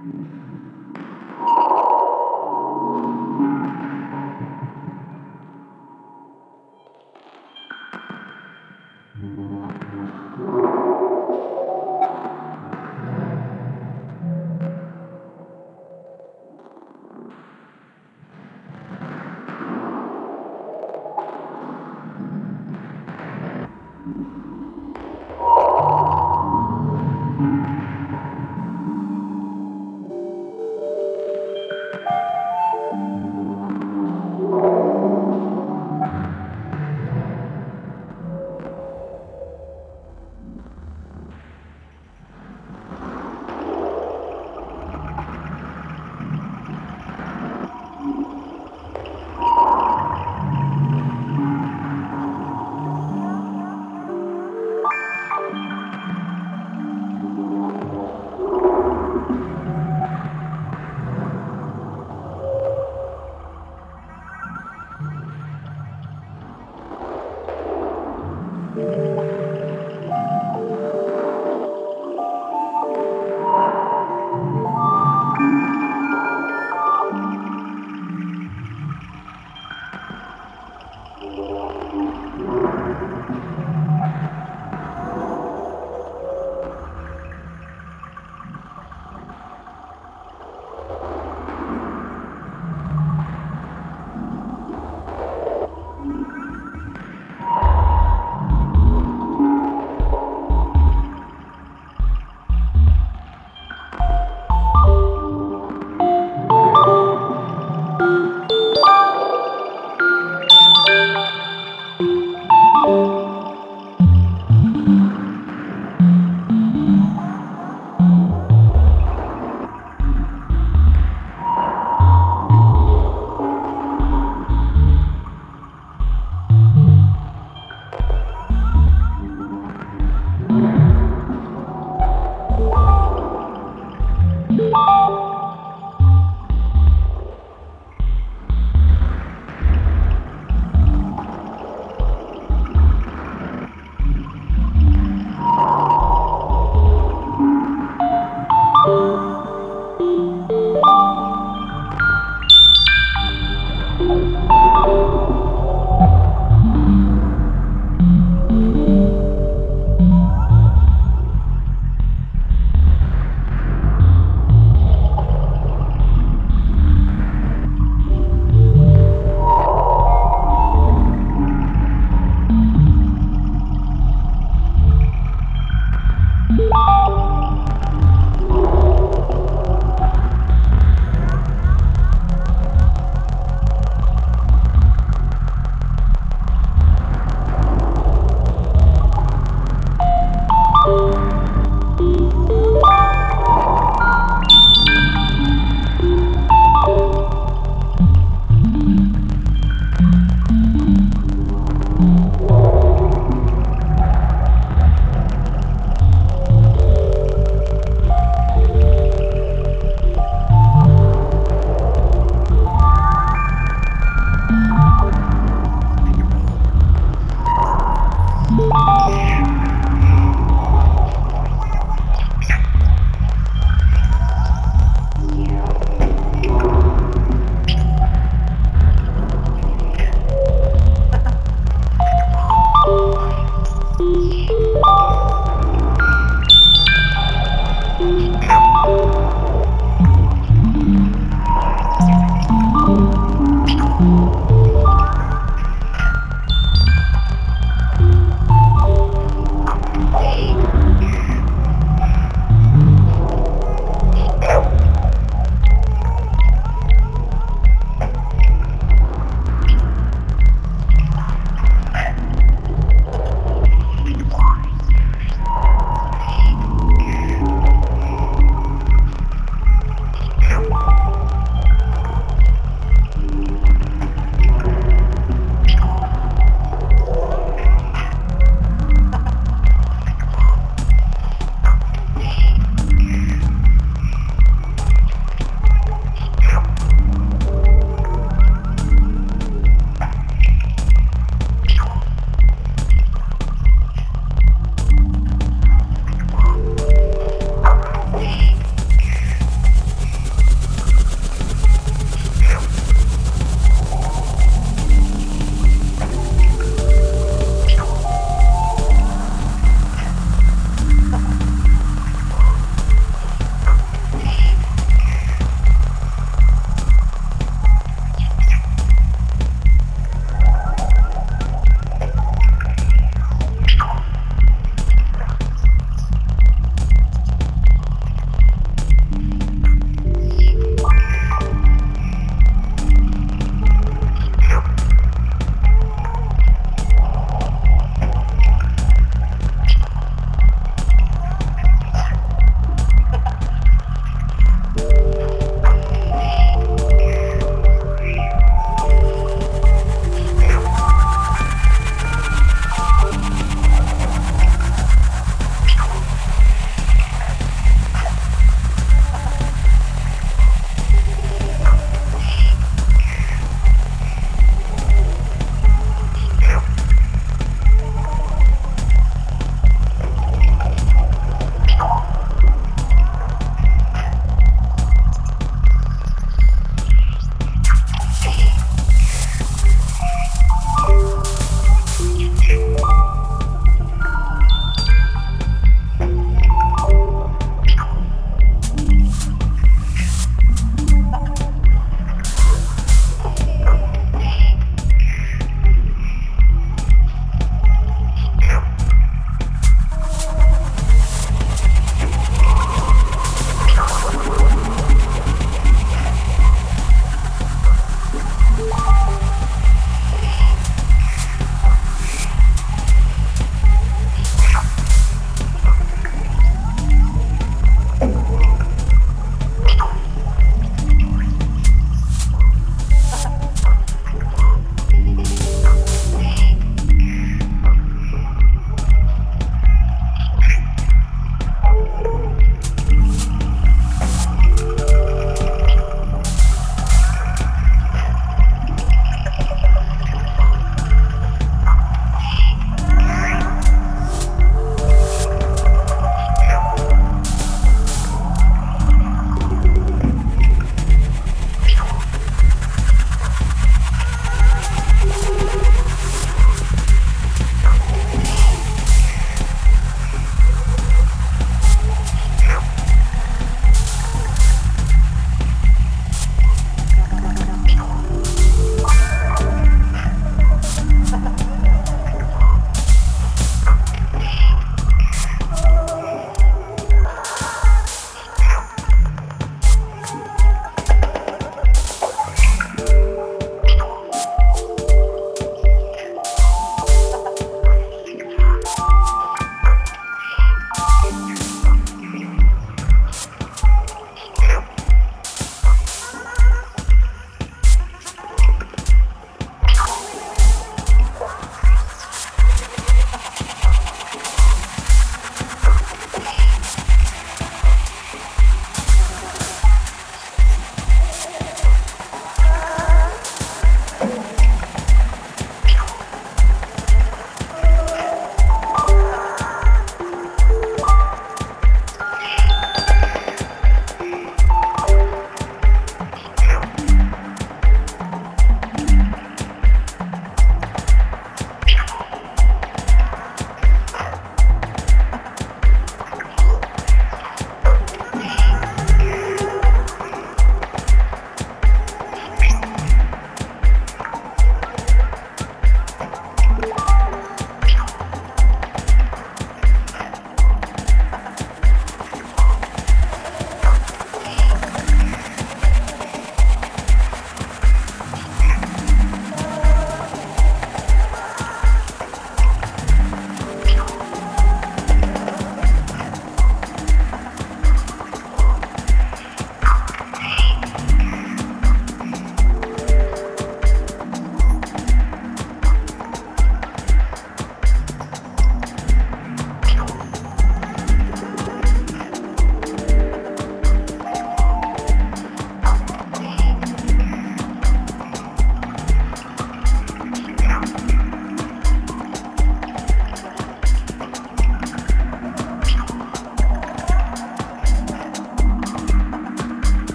なるほど。